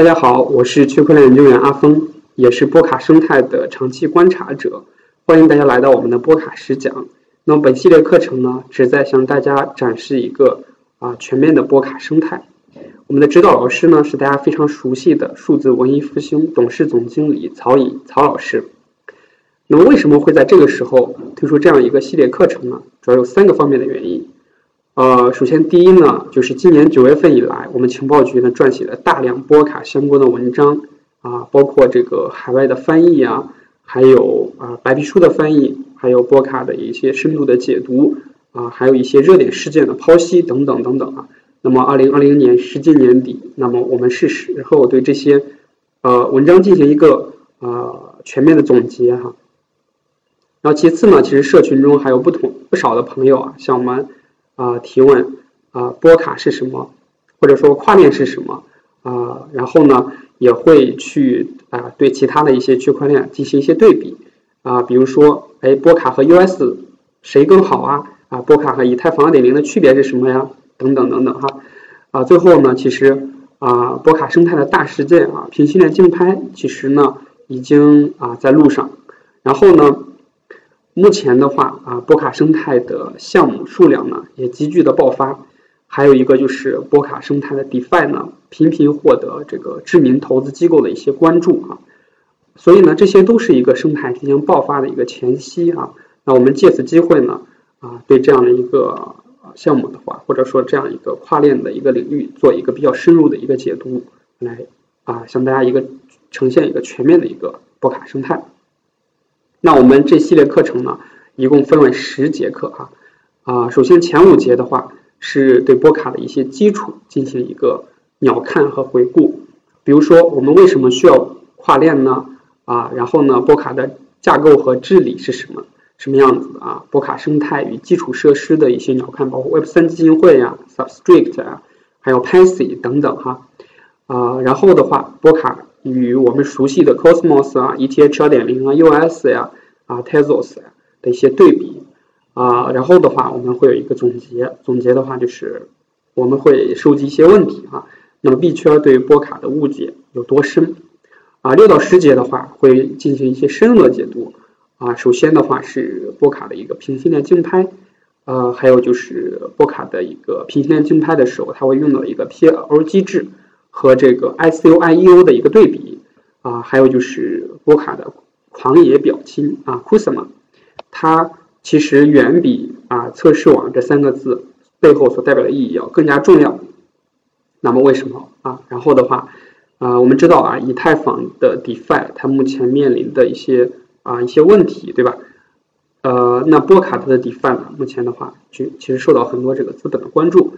大家好，我是区块链研究员阿峰，也是波卡生态的长期观察者。欢迎大家来到我们的波卡实讲。那么本系列课程呢，旨在向大家展示一个啊全面的波卡生态。我们的指导老师呢，是大家非常熟悉的数字文艺复兴董事总经理曹颖曹老师。那么为什么会在这个时候推出这样一个系列课程呢？主要有三个方面的原因。呃，首先第一呢，就是今年九月份以来，我们情报局呢撰写了大量波卡相关的文章啊，包括这个海外的翻译啊，还有啊白皮书的翻译，还有波卡的一些深度的解读啊，还有一些热点事件的剖析等等等等啊。那么二零二零年实际年底，那么我们是时候对这些呃文章进行一个呃全面的总结哈。然后其次呢，其实社群中还有不同不少的朋友啊，像我们。啊，提问啊，波卡是什么？或者说跨链是什么？啊，然后呢，也会去啊，对其他的一些区块链进行一些对比啊，比如说，哎，波卡和 US 谁更好啊？啊，波卡和以太坊二点零的区别是什么呀？等等等等哈。啊，最后呢，其实啊，波卡生态的大事件啊，平行链竞拍，其实呢，已经啊在路上。然后呢？目前的话啊，波卡生态的项目数量呢也急剧的爆发，还有一个就是波卡生态的 DeFi 呢频频获得这个知名投资机构的一些关注啊，所以呢这些都是一个生态进行爆发的一个前夕啊。那我们借此机会呢啊，对这样的一个项目的话，或者说这样一个跨链的一个领域做一个比较深入的一个解读，来啊向大家一个呈现一个全面的一个波卡生态。那我们这系列课程呢，一共分为十节课哈，啊，首先前五节的话是对波卡的一些基础进行一个鸟瞰和回顾，比如说我们为什么需要跨链呢？啊，然后呢，波卡的架构和治理是什么什么样子的啊？波卡生态与基础设施的一些鸟瞰，包括 Web 三基金会呀、Substrate 啊，还有 Paxi 等等哈，啊，然后的话，波卡。与我们熟悉的 Cosmos 啊、ETH 二点零啊、US 呀、啊 Tezos 呀的一些对比啊，然后的话我们会有一个总结，总结的话就是我们会收集一些问题啊。那么币圈对于波卡的误解有多深啊？六到十节的话会进行一些深入的解读啊。首先的话是波卡的一个平行链竞拍，呃，还有就是波卡的一个平行链竞拍的时候，它会用到一个 PL 机制。和这个 ICO、IEO 的一个对比啊，还有就是波卡的狂野表亲啊，Kusama，它其实远比啊测试网这三个字背后所代表的意义要更加重要。那么为什么啊？然后的话啊，我们知道啊，以太坊的 DeFi 它目前面临的一些啊一些问题，对吧？呃，那波卡它的 DeFi 呢，目前的话就其实受到很多这个资本的关注。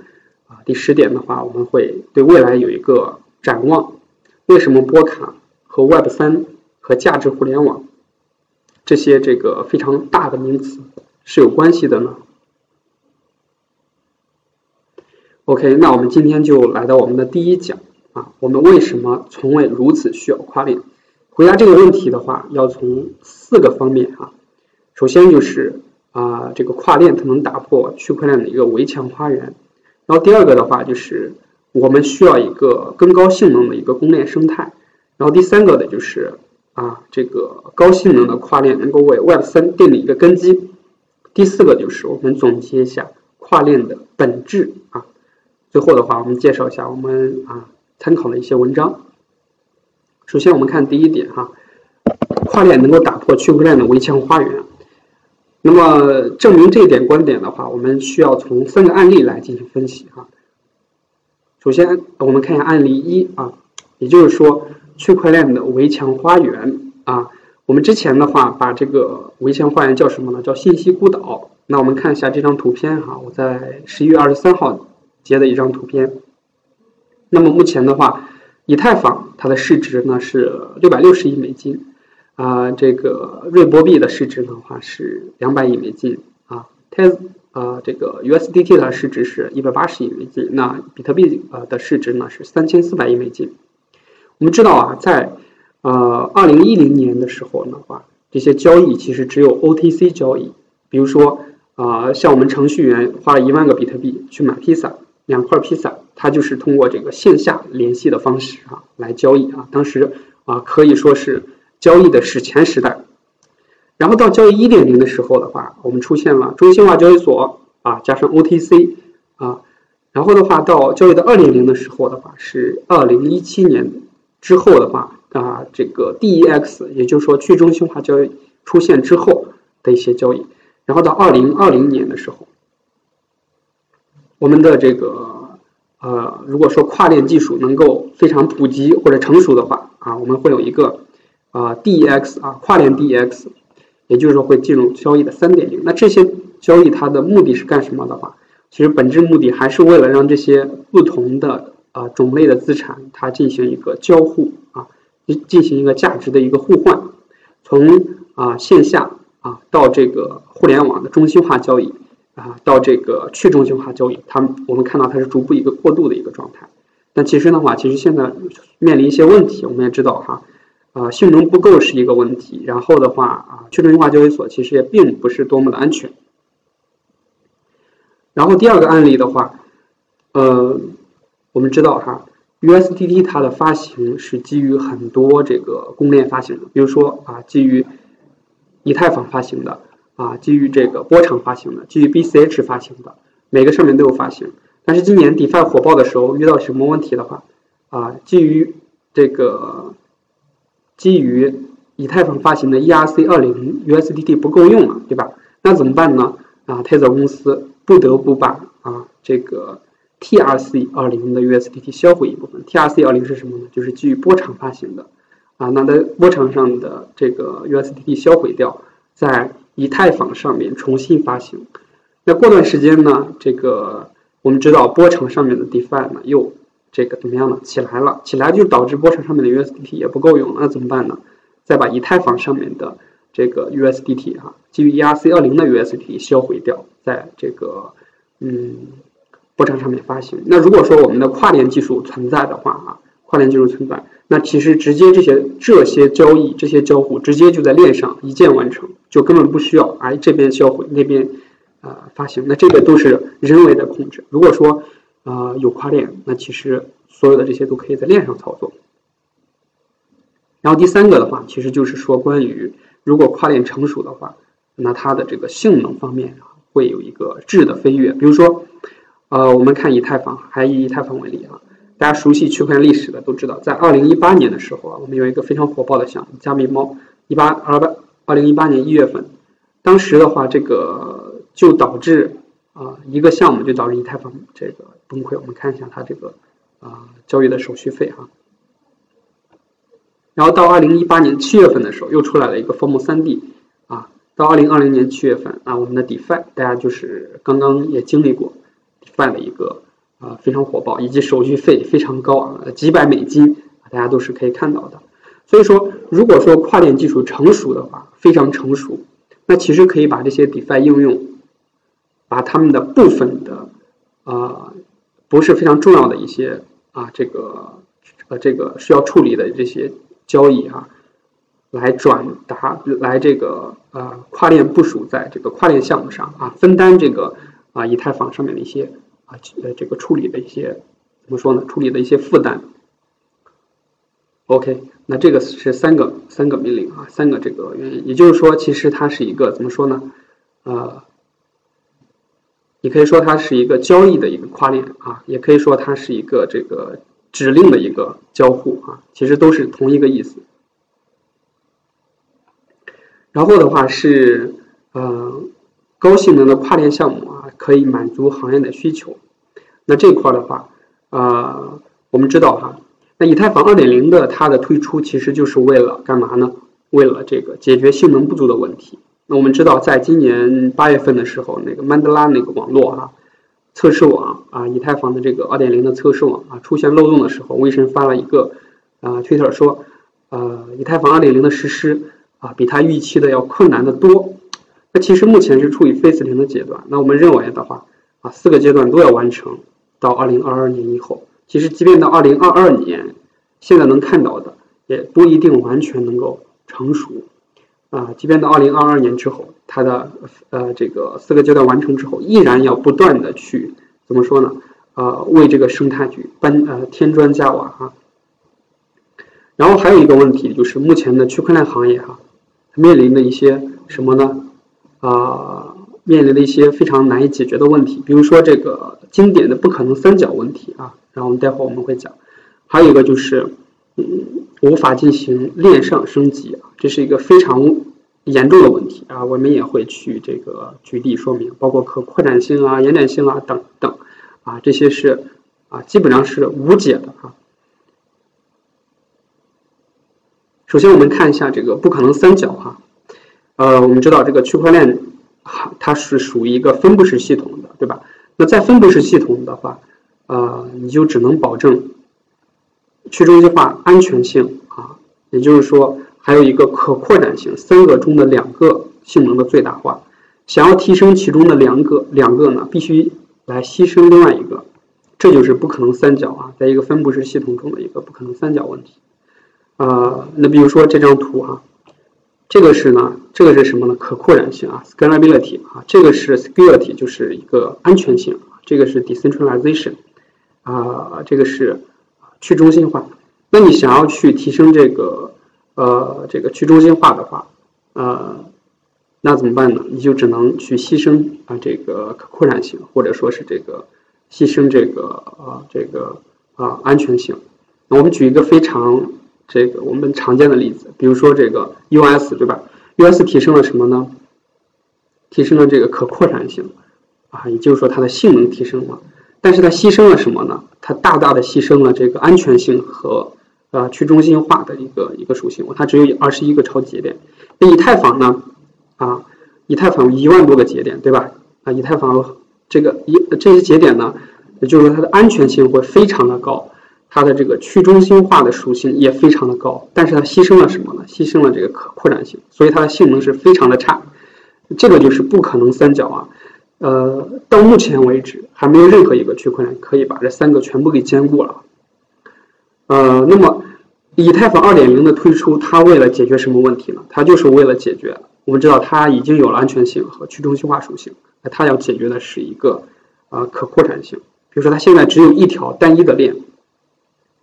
第十点的话，我们会对未来有一个展望。为什么波卡和 Web 三和价值互联网这些这个非常大的名词是有关系的呢？OK，那我们今天就来到我们的第一讲啊，我们为什么从未如此需要跨链？回答这个问题的话，要从四个方面啊。首先就是啊，这个跨链它能打破区块链的一个围墙花园。然后第二个的话就是，我们需要一个更高性能的一个公链生态。然后第三个的就是啊，这个高性能的跨链能够为 Web 三奠定一个根基。第四个就是我们总结一下跨链的本质啊。最后的话，我们介绍一下我们啊参考的一些文章。首先我们看第一点哈，跨链能够打破区块链的围墙花园。那么证明这一点观点的话，我们需要从三个案例来进行分析哈。首先，我们看一下案例一啊，也就是说区块链的围墙花园啊。我们之前的话把这个围墙花园叫什么呢？叫信息孤岛。那我们看一下这张图片哈，我在十一月二十三号截的一张图片。那么目前的话，以太坊它的市值呢是六百六十亿美金。啊，这个瑞波币的市值的话是两百亿美金啊，泰啊这个 USDT 的市值是一百八十亿美金，那比特币呃的市值呢是三千四百亿美金。我们知道啊，在呃二零一零年的时候的话，这些交易其实只有 OTC 交易，比如说啊像我们程序员花了一万个比特币去买披萨，两块披萨。它就是通过这个线下联系的方式啊来交易啊。当时啊可以说是交易的史前时代。然后到交易一点零的时候的话，我们出现了中心化交易所啊，加上 OTC 啊。然后的话，到交易的二点零的时候的话，是二零一七年之后的话啊，这个 DEX，也就是说去中心化交易出现之后的一些交易。然后到二零二零年的时候，我们的这个呃，如果说跨链技术能够非常普及或者成熟的话啊，我们会有一个啊 DEX 啊跨链 DEX。也就是说，会进入交易的三点零。那这些交易它的目的是干什么的话，其实本质目的还是为了让这些不同的啊种类的资产它进行一个交互啊，进行一个价值的一个互换。从啊线下啊到这个互联网的中心化交易啊，到这个去中心化交易，它我们看到它是逐步一个过渡的一个状态。但其实的话，其实现在面临一些问题，我们也知道哈。啊，性能不够是一个问题。然后的话啊，去中心化交易所其实也并不是多么的安全。然后第二个案例的话，呃，我们知道哈，USDT 它的发行是基于很多这个公链发行的，比如说啊，基于以太坊发行的，啊，基于这个波场发行的，基于 BCH 发行的，每个上面都有发行。但是今年 DeFi 火爆的时候遇到什么问题的话，啊，基于这个。基于以太坊发行的 ERC 二零 USDT 不够用了，对吧？那怎么办呢？啊，Tether 公司不得不把啊这个 TRC 二零的 USDT 销毁一部分。TRC 二零是什么呢？就是基于波场发行的啊，那在波场上的这个 USDT 销毁掉，在以太坊上面重新发行。那过段时间呢，这个我们知道波场上面的 DeFi 呢又。这个怎么样呢？起来了，起来就导致波场上面的 USDT 也不够用，那怎么办呢？再把以太坊上面的这个 USDT 哈，基于 ERC 二零的 USDT 销毁掉，在这个嗯波场上面发行。那如果说我们的跨链技术存在的话啊，跨链技术存在，那其实直接这些这些交易、这些交互直接就在链上一键完成，就根本不需要哎这边销毁那边呃发行，那这个都是人为的控制。如果说啊，有跨链，那其实所有的这些都可以在链上操作。然后第三个的话，其实就是说关于如果跨链成熟的话，那它的这个性能方面会有一个质的飞跃。比如说，呃，我们看以太坊，还以以太坊为例啊，大家熟悉区块链历史的都知道，在二零一八年的时候啊，我们有一个非常火爆的项目——加密猫。一八二八二零一八年一月份，当时的话，这个就导致啊一个项目就导致以太坊这个。崩溃，我们看一下它这个啊交易的手续费哈。然后到二零一八年七月份的时候，又出来了一个 Form 三 D 啊。到二零二零年七月份啊，我们的 DeFi 大家就是刚刚也经历过 DeFi 的一个啊非常火爆，以及手续费非常高啊，几百美金，大家都是可以看到的。所以说，如果说跨链技术成熟的话，非常成熟，那其实可以把这些 DeFi 应用，把他们的部分的啊。不是非常重要的一些啊，这个呃，这个需要处理的这些交易啊，来转达来这个呃跨链部署在这个跨链项目上啊，分担这个啊以太坊上面的一些啊呃这个处理的一些怎么说呢？处理的一些负担。OK，那这个是三个三个命令啊，三个这个原因，也就是说，其实它是一个怎么说呢？呃。你可以说它是一个交易的一个跨链啊，也可以说它是一个这个指令的一个交互啊，其实都是同一个意思。然后的话是呃高性能的跨链项目啊，可以满足行业的需求。那这块的话，呃，我们知道哈，那以太坊二点零的它的推出其实就是为了干嘛呢？为了这个解决性能不足的问题。那我们知道，在今年八月份的时候，那个曼德拉那个网络啊，测试网啊，以太坊的这个二点零的测试网啊，出现漏洞的时候，威神发了一个啊推特说，呃，以太坊二点零的实施啊，比他预期的要困难的多。那其实目前是处于 Phase 零的阶段。那我们认为的话啊，四个阶段都要完成到二零二二年以后。其实即便到二零二二年，现在能看到的也不一定完全能够成熟。啊，即便到二零二二年之后，它的呃这个四个阶段完成之后，依然要不断的去怎么说呢？呃为这个生态局搬呃添砖加瓦啊。然后还有一个问题就是目前的区块链行业哈，面临的一些什么呢？啊，面临的一些非常难以解决的问题，比如说这个经典的不可能三角问题啊。然后我们待会儿我们会讲，还有一个就是，嗯，无法进行链上升级啊，这是一个非常严重的问题啊。我们也会去这个举例说明，包括可扩展性啊、延展性啊等等啊，这些是啊，基本上是无解的啊。首先，我们看一下这个不可能三角哈，呃，我们知道这个区块链它是属于一个分布式系统的，对吧？那在分布式系统的话，呃，你就只能保证去中心化安全性啊，也就是说还有一个可扩展性，三个中的两个性能的最大化。想要提升其中的两个两个呢，必须来牺牲另外一个，这就是不可能三角啊，在一个分布式系统中的一个不可能三角问题。呃，那比如说这张图哈，这个是呢，这个是什么呢？可扩展性啊，scalability 啊，这个是 security，就是一个安全性，这个是 decentralization。啊，这个是去中心化。那你想要去提升这个呃这个去中心化的话，呃，那怎么办呢？你就只能去牺牲啊这个可扩展性，或者说是这个牺牲这个啊这个啊安全性。那我们举一个非常这个我们常见的例子，比如说这个 US 对吧？US 提升了什么呢？提升了这个可扩展性啊，也就是说它的性能提升了。但是它牺牲了什么呢？它大大的牺牲了这个安全性和呃去中心化的一个一个属性。它只有二十一个超级节点。那以太坊呢？啊，以太坊一万多个节点，对吧？啊，以太坊这个一这些节点呢，也就是说它的安全性会非常的高，它的这个去中心化的属性也非常的高。但是它牺牲了什么呢？牺牲了这个可扩展性，所以它的性能是非常的差。这个就是不可能三角啊。呃，到目前为止还没有任何一个区块链可以把这三个全部给兼顾了。呃，那么以太坊二点零的推出，它为了解决什么问题呢？它就是为了解决我们知道它已经有了安全性和去中心化属性，那它要解决的是一个啊可扩展性。比如说它现在只有一条单一的链，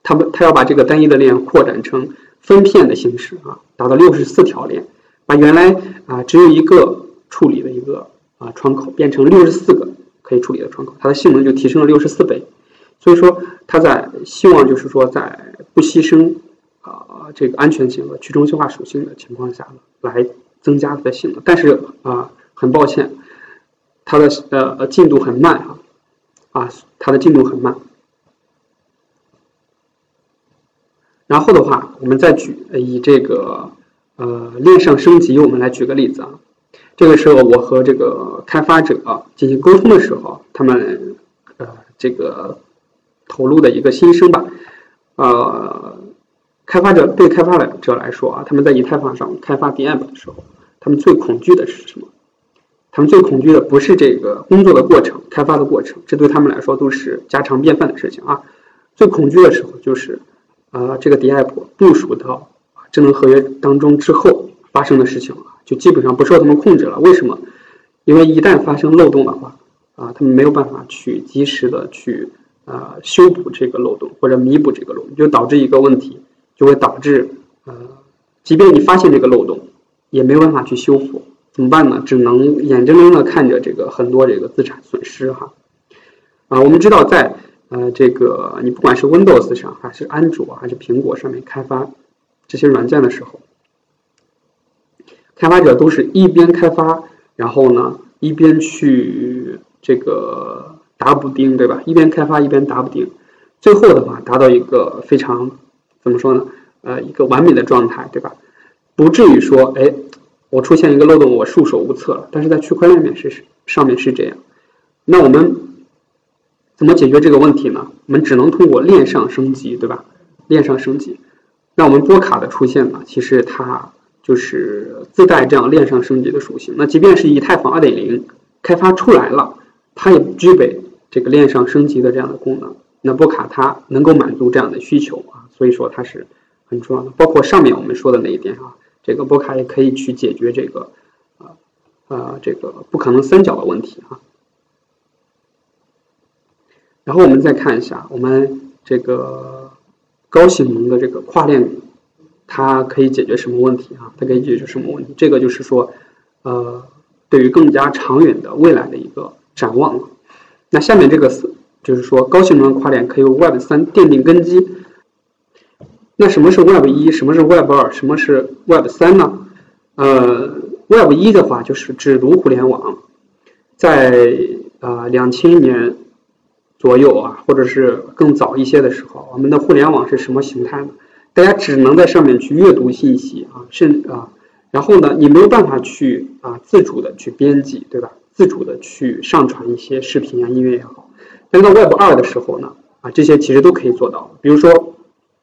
它们它要把这个单一的链扩展成分片的形式啊，达到六十四条链，把原来啊只有一个处理的。啊，窗口变成六十四个可以处理的窗口，它的性能就提升了六十四倍。所以说，它在希望就是说，在不牺牲啊这个安全性和去中心化属性的情况下呢，来增加它的性能。但是啊，很抱歉，它的呃进度很慢啊，啊，它的进度很慢。然后的话，我们再举以这个呃链上升级，我们来举个例子啊。这个时候，我和这个开发者进行沟通的时候，他们呃，这个投入的一个心声吧，呃，开发者对开发者来说啊，他们在以太坊上开发 DApp 的时候，他们最恐惧的是什么？他们最恐惧的不是这个工作的过程、开发的过程，这对他们来说都是家常便饭的事情啊。最恐惧的时候就是，呃，这个 DApp 部署到智能合约当中之后发生的事情了。就基本上不受他们控制了。为什么？因为一旦发生漏洞的话，啊，他们没有办法去及时的去呃修补这个漏洞或者弥补这个漏洞，就导致一个问题，就会导致呃，即便你发现这个漏洞，也没有办法去修复，怎么办呢？只能眼睁睁的看着这个很多这个资产损失哈。啊，我们知道在呃这个你不管是 Windows 上还是安卓还是苹果上面开发这些软件的时候。开发者都是一边开发，然后呢一边去这个打补丁，对吧？一边开发一边打补丁，最后的话达到一个非常怎么说呢？呃，一个完美的状态，对吧？不至于说，哎，我出现一个漏洞，我束手无策了。但是在区块链面是上面是这样，那我们怎么解决这个问题呢？我们只能通过链上升级，对吧？链上升级，那我们波卡的出现呢，其实它。就是自带这样链上升级的属性。那即便是以太坊二点零开发出来了，它也不具备这个链上升级的这样的功能。那波卡它能够满足这样的需求啊，所以说它是很重要的。包括上面我们说的那一点啊，这个波卡也可以去解决这个啊啊这个不可能三角的问题啊。然后我们再看一下我们这个高性能的这个跨链，它可以解决什么问题啊？它可以解决什么问题？这个就是说，呃，对于更加长远的未来的一个展望了。那下面这个是，就是说高性能跨链可以为 Web 三奠定根基。那什么是 Web 一？什么是 Web 二？什么是 Web 三呢？呃，Web 一的话就是指读互联网，在啊两千年左右啊，或者是更早一些的时候，我们的互联网是什么形态呢？大家只能在上面去阅读信息啊，甚啊，然后呢，你没有办法去啊自主的去编辑，对吧？自主的去上传一些视频啊、音乐也好。但到 Web 二的时候呢，啊，这些其实都可以做到，比如说。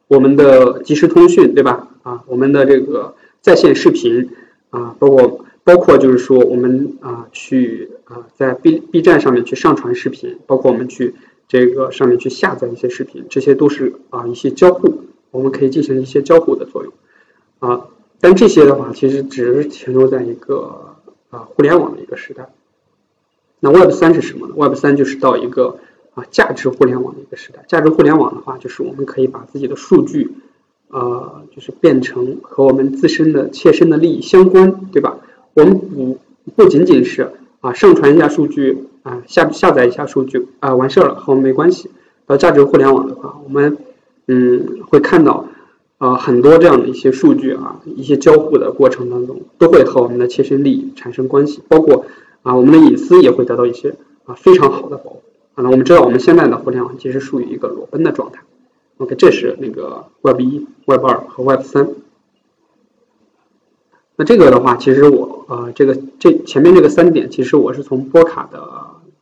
我们的即时通讯，对吧？啊，我们的这个在线视频，啊，包括包括就是说我们啊去啊在 B B 站上面去上传视频，包括我们去这个上面去下载一些视频，这些都是啊一些交互，我们可以进行一些交互的作用，啊，但这些的话其实只是停留在一个啊互联网的一个时代。那 Web 三是什么呢？Web 三就是到一个。啊，价值互联网的一个时代。价值互联网的话，就是我们可以把自己的数据，呃，就是变成和我们自身的切身的利益相关，对吧？我们不不仅仅是啊上传一下数据啊下下载一下数据啊完事儿了和我们没关系。到价值互联网的话，我们嗯会看到啊很多这样的一些数据啊一些交互的过程当中都会和我们的切身利益产生关系，包括啊我们的隐私也会得到一些啊非常好的保护。啊，我们知道我们现在的互联网其实属于一个裸奔的状态。OK，这是那个 Web 一、Web 二和 Web 三。那这个的话，其实我呃，这个这前面这个三点，其实我是从波卡的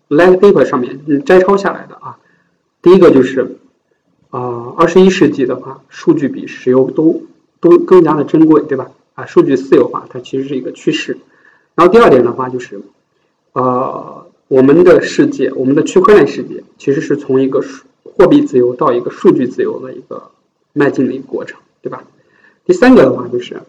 Light Paper 上面摘抄下来的啊。第一个就是啊，二十一世纪的话，数据比石油都都更加的珍贵，对吧？啊，数据私有化它其实是一个趋势。然后第二点的话就是呃。我们的世界，我们的区块链世界，其实是从一个数货币自由到一个数据自由的一个迈进的一个过程，对吧？第三个的话就是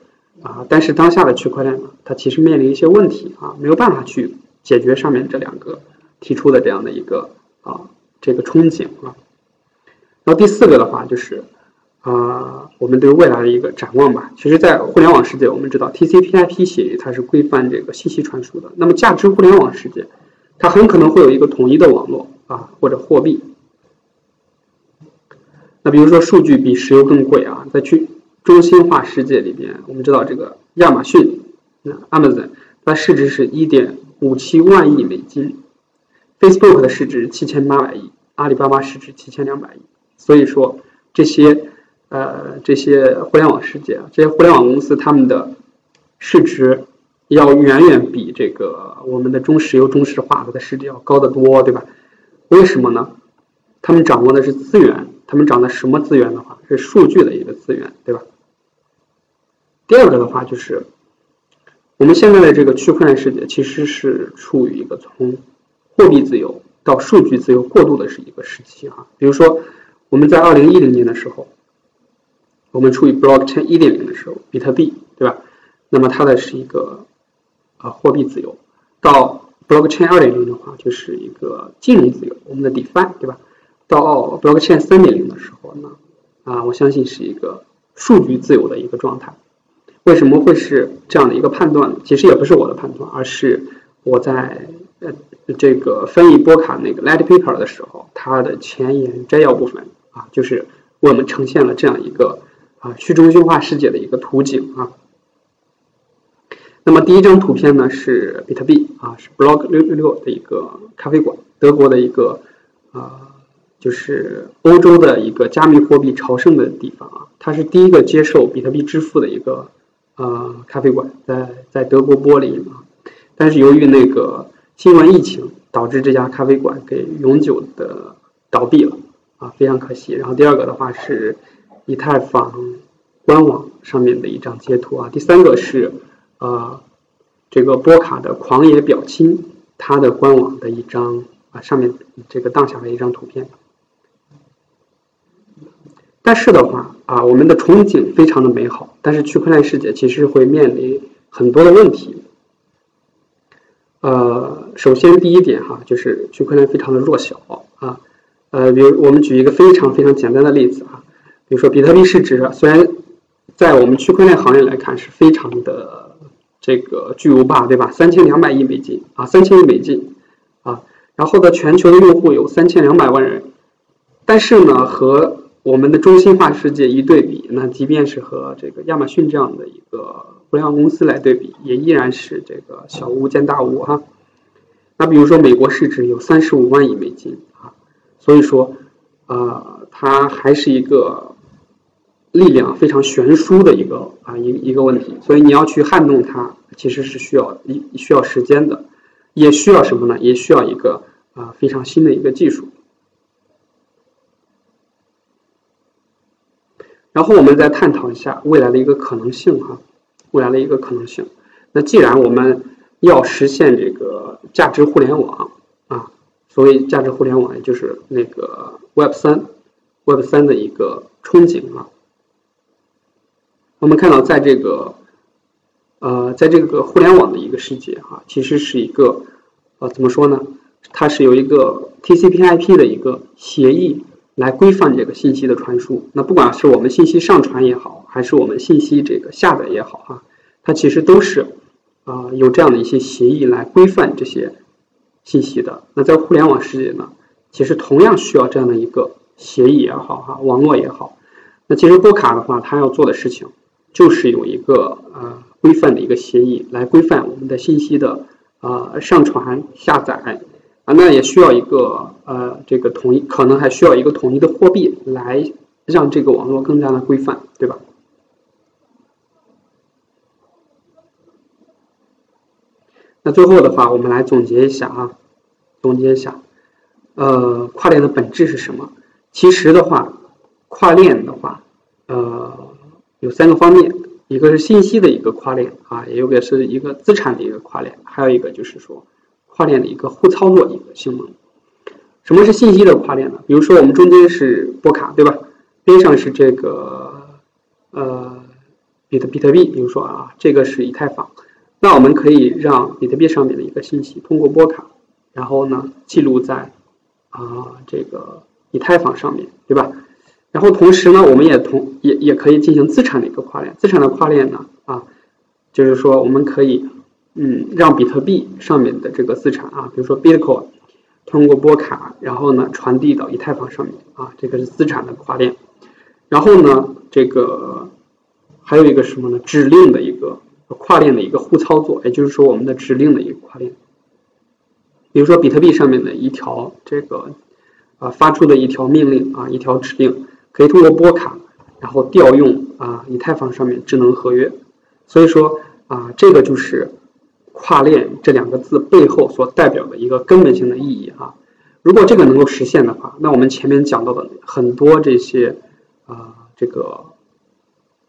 啊，但是当下的区块链呢，它其实面临一些问题啊，没有办法去解决上面这两个提出的这样的一个啊这个憧憬啊。然后第四个的话就是啊，我们对未来的一个展望吧。其实，在互联网世界，我们知道 TCP/IP 协议它是规范这个信息传输的，那么价值互联网世界。它很可能会有一个统一的网络啊，或者货币。那比如说，数据比石油更贵啊，在去中心化世界里边，我们知道这个亚马逊，那 Amazon 它市值是一点五七万亿美金，Facebook 的市值七千八百亿，阿里巴巴市值七千两百亿。所以说，这些呃这些互联网世界啊，这些互联网公司他们的市值。要远远比这个我们的中石油、中石化它的市值要高得多，对吧？为什么呢？他们掌握的是资源，他们掌握什么资源的话，是数据的一个资源，对吧？第二个的话就是，我们现在的这个区块链世界其实是处于一个从货币自由到数据自由过渡的是一个时期啊。比如说，我们在二零一零年的时候，我们处于 blockchain 一点零的时候，比特币，对吧？那么它的是一个。啊，货币自由到 blockchain 二点零的话，就是一个金融自由，我们的 DeFi 对吧？到 blockchain 三点零的时候呢，啊，我相信是一个数据自由的一个状态。为什么会是这样的一个判断呢？其实也不是我的判断，而是我在呃这个翻译波卡那个 Light Paper 的时候，它的前言摘要部分啊，就是我们呈现了这样一个啊去中心化世界的一个图景啊。那么第一张图片呢是比特币啊，是 Block 六六六的一个咖啡馆，德国的一个啊，就是欧洲的一个加密货币朝圣的地方啊，它是第一个接受比特币支付的一个呃咖啡馆，在在德国柏林啊，但是由于那个新冠疫情，导致这家咖啡馆给永久的倒闭了啊，非常可惜。然后第二个的话是以太坊官网上面的一张截图啊，第三个是。呃，这个波卡的狂野表亲，他的官网的一张啊，上面这个当下的一张图片。但是的话啊，我们的憧憬非常的美好，但是区块链世界其实会面临很多的问题。呃，首先第一点哈，就是区块链非常的弱小啊，呃，比如我们举一个非常非常简单的例子啊，比如说比特币市值，虽然在我们区块链行业来看是非常的这个巨无霸，对吧？三千两百亿美金啊，三千亿美金啊，然后呢，全球的用户有三千两百万人，但是呢，和我们的中心化世界一对比，那即便是和这个亚马逊这样的一个互联网公司来对比，也依然是这个小巫见大巫哈。那比如说，美国市值有三十五万亿美金，所以说，呃，它还是一个力量非常悬殊的一个啊一一个问题，所以你要去撼动它，其实是需要一需要时间的，也需要什么呢？也需要一个啊非常新的一个技术。然后我们再探讨一下未来的一个可能性哈，未来的一个可能性。那既然我们要实现这个价值互联网，所谓价值互联网，也就是那个 Web 三，Web 三的一个憧憬啊。我们看到，在这个呃，在这个互联网的一个世界哈，其实是一个呃，怎么说呢？它是有一个 TCP/IP 的一个协议来规范这个信息的传输。那不管是我们信息上传也好，还是我们信息这个下载也好哈，它其实都是。啊，有这样的一些协议来规范这些信息的。那在互联网世界呢，其实同样需要这样的一个协议也好，哈，网络也好。那其实波卡的话，它要做的事情就是有一个呃规范的一个协议来规范我们的信息的呃上传、下载啊，那也需要一个呃这个统一，可能还需要一个统一的货币来让这个网络更加的规范，对吧？那最后的话，我们来总结一下啊，总结一下，呃，跨链的本质是什么？其实的话，跨链的话，呃，有三个方面，一个是信息的一个跨链啊，也有个是一个资产的一个跨链，还有一个就是说跨链的一个互操作一个性能。什么是信息的跨链呢？比如说我们中间是波卡，对吧？边上是这个呃比特比特币，比如说啊，这个是以太坊。那我们可以让比特币上面的一个信息通过波卡，然后呢记录在啊这个以太坊上面对吧？然后同时呢，我们也同也也可以进行资产的一个跨链。资产的跨链呢啊，就是说我们可以嗯让比特币上面的这个资产啊，比如说 Bitcoin 通过波卡，然后呢传递到以太坊上面啊，这个是资产的跨链。然后呢，这个还有一个什么呢？指令的一个。跨链的一个互操作，也就是说我们的指令的一个跨链。比如说比特币上面的一条这个啊发出的一条命令啊一条指令，可以通过波卡，然后调用啊以太坊上面智能合约。所以说啊这个就是跨链这两个字背后所代表的一个根本性的意义啊。如果这个能够实现的话，那我们前面讲到的很多这些啊这个。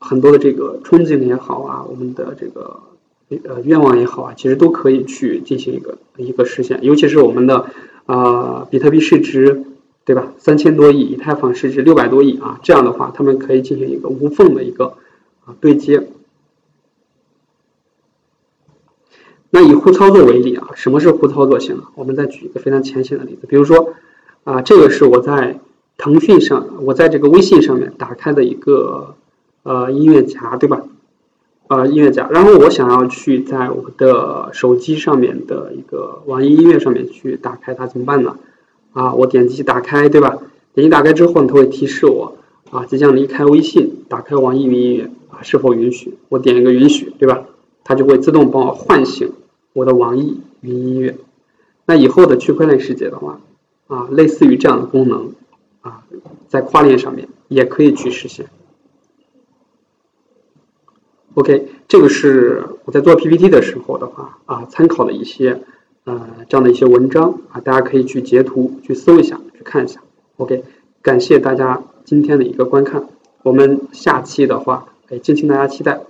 很多的这个憧憬也好啊，我们的这个呃愿望也好啊，其实都可以去进行一个一个实现。尤其是我们的啊比特币市值对吧，三千多亿，以太坊市值六百多亿啊，这样的话，他们可以进行一个无缝的一个啊对接。那以互操作为例啊，什么是互操作性呢？我们再举一个非常浅显的例子，比如说啊，这个是我在腾讯上，我在这个微信上面打开的一个。呃，音乐夹对吧？呃，音乐夹，然后我想要去在我的手机上面的一个网易音乐上面去打开它，怎么办呢？啊，我点击打开对吧？点击打开之后，它会提示我啊，即将离开微信，打开网易云音乐啊，是否允许？我点一个允许对吧？它就会自动帮我唤醒我的网易云音乐。那以后的区块链世界的话，啊，类似于这样的功能啊，在跨链上面也可以去实现。OK，这个是我在做 PPT 的时候的话啊，参考的一些呃这样的一些文章啊，大家可以去截图去搜一下，去看一下。OK，感谢大家今天的一个观看，我们下期的话，哎，敬请大家期待。